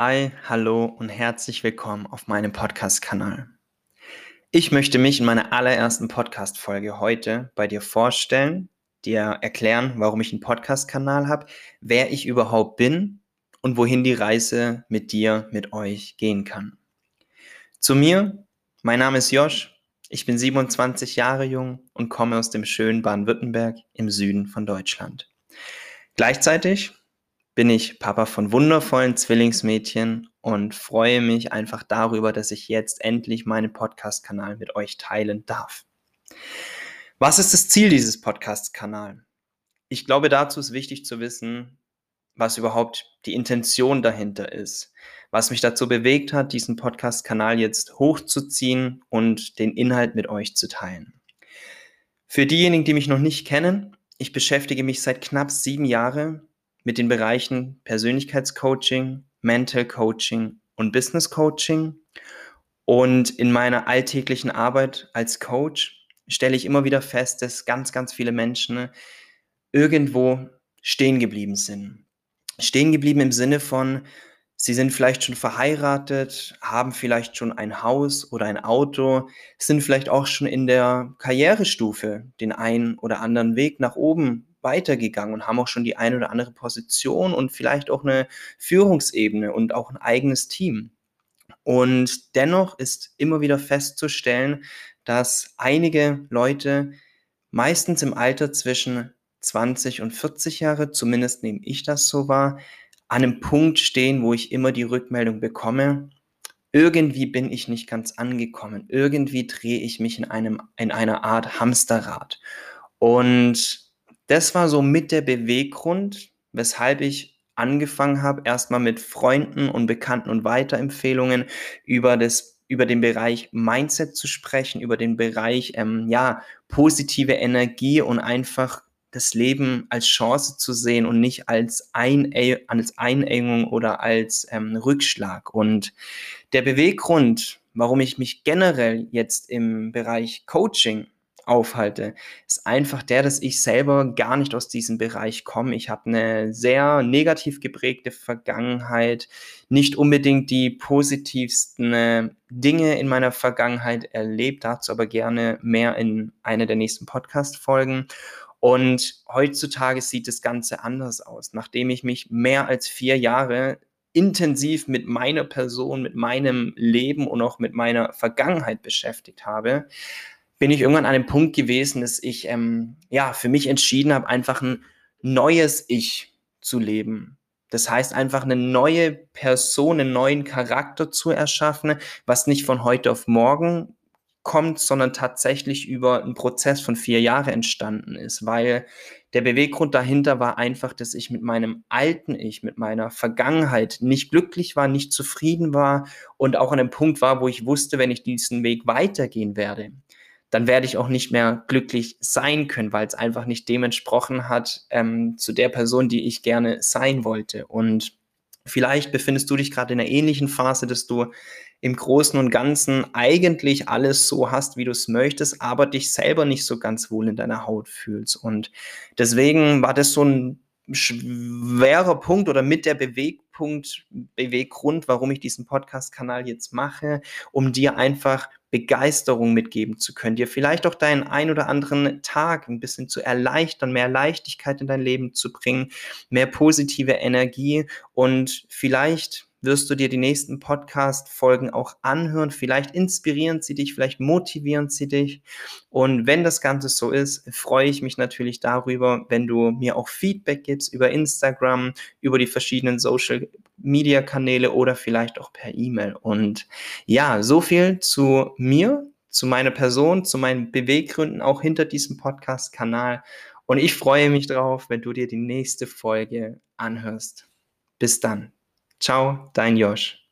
Hi, hallo und herzlich willkommen auf meinem Podcast-Kanal. Ich möchte mich in meiner allerersten Podcast-Folge heute bei dir vorstellen, dir erklären, warum ich einen Podcast-Kanal habe, wer ich überhaupt bin und wohin die Reise mit dir, mit euch gehen kann. Zu mir, mein Name ist Josh, ich bin 27 Jahre jung und komme aus dem schönen Baden-Württemberg im Süden von Deutschland. Gleichzeitig bin ich Papa von wundervollen Zwillingsmädchen und freue mich einfach darüber, dass ich jetzt endlich meinen Podcast-Kanal mit euch teilen darf. Was ist das Ziel dieses Podcast-Kanals? Ich glaube, dazu ist wichtig zu wissen, was überhaupt die Intention dahinter ist, was mich dazu bewegt hat, diesen Podcast-Kanal jetzt hochzuziehen und den Inhalt mit euch zu teilen. Für diejenigen, die mich noch nicht kennen, ich beschäftige mich seit knapp sieben Jahren mit den Bereichen Persönlichkeitscoaching, Mental Coaching und Business Coaching. Und in meiner alltäglichen Arbeit als Coach stelle ich immer wieder fest, dass ganz, ganz viele Menschen irgendwo stehen geblieben sind. Stehen geblieben im Sinne von, sie sind vielleicht schon verheiratet, haben vielleicht schon ein Haus oder ein Auto, sind vielleicht auch schon in der Karrierestufe den einen oder anderen Weg nach oben weitergegangen und haben auch schon die eine oder andere Position und vielleicht auch eine Führungsebene und auch ein eigenes Team. Und dennoch ist immer wieder festzustellen, dass einige Leute meistens im Alter zwischen 20 und 40 Jahre, zumindest nehme ich das so wahr, an einem Punkt stehen, wo ich immer die Rückmeldung bekomme, irgendwie bin ich nicht ganz angekommen, irgendwie drehe ich mich in, einem, in einer Art Hamsterrad. Und das war so mit der Beweggrund, weshalb ich angefangen habe, erstmal mit Freunden und Bekannten und Weiterempfehlungen über das über den Bereich Mindset zu sprechen, über den Bereich ähm, ja positive Energie und einfach das Leben als Chance zu sehen und nicht als, Eine als Einengung oder als ähm, Rückschlag. Und der Beweggrund, warum ich mich generell jetzt im Bereich Coaching aufhalte, ist einfach der, dass ich selber gar nicht aus diesem Bereich komme. Ich habe eine sehr negativ geprägte Vergangenheit, nicht unbedingt die positivsten äh, Dinge in meiner Vergangenheit erlebt, dazu aber gerne mehr in einer der nächsten Podcast-Folgen. Und heutzutage sieht das Ganze anders aus. Nachdem ich mich mehr als vier Jahre intensiv mit meiner Person, mit meinem Leben und auch mit meiner Vergangenheit beschäftigt habe, bin ich irgendwann an einem Punkt gewesen, dass ich ähm, ja für mich entschieden habe, einfach ein neues Ich zu leben. Das heißt einfach eine neue Person, einen neuen Charakter zu erschaffen, was nicht von heute auf morgen kommt, sondern tatsächlich über einen Prozess von vier Jahren entstanden ist, weil der Beweggrund dahinter war einfach, dass ich mit meinem alten Ich, mit meiner Vergangenheit nicht glücklich war, nicht zufrieden war und auch an einem Punkt war, wo ich wusste, wenn ich diesen Weg weitergehen werde, dann werde ich auch nicht mehr glücklich sein können, weil es einfach nicht dem entsprochen hat ähm, zu der Person, die ich gerne sein wollte. Und vielleicht befindest du dich gerade in einer ähnlichen Phase, dass du im Großen und Ganzen eigentlich alles so hast, wie du es möchtest, aber dich selber nicht so ganz wohl in deiner Haut fühlst. Und deswegen war das so ein schwerer Punkt oder mit der Bewegpunkt, Beweggrund, warum ich diesen Podcast-Kanal jetzt mache, um dir einfach Begeisterung mitgeben zu können, dir vielleicht auch deinen ein oder anderen Tag ein bisschen zu erleichtern, mehr Leichtigkeit in dein Leben zu bringen, mehr positive Energie und vielleicht wirst du dir die nächsten Podcast-Folgen auch anhören. Vielleicht inspirieren sie dich, vielleicht motivieren sie dich. Und wenn das Ganze so ist, freue ich mich natürlich darüber, wenn du mir auch Feedback gibst über Instagram, über die verschiedenen Social-Media-Kanäle oder vielleicht auch per E-Mail. Und ja, so viel zu mir, zu meiner Person, zu meinen Beweggründen auch hinter diesem Podcast-Kanal. Und ich freue mich drauf, wenn du dir die nächste Folge anhörst. Bis dann. Ciao, dein Josh.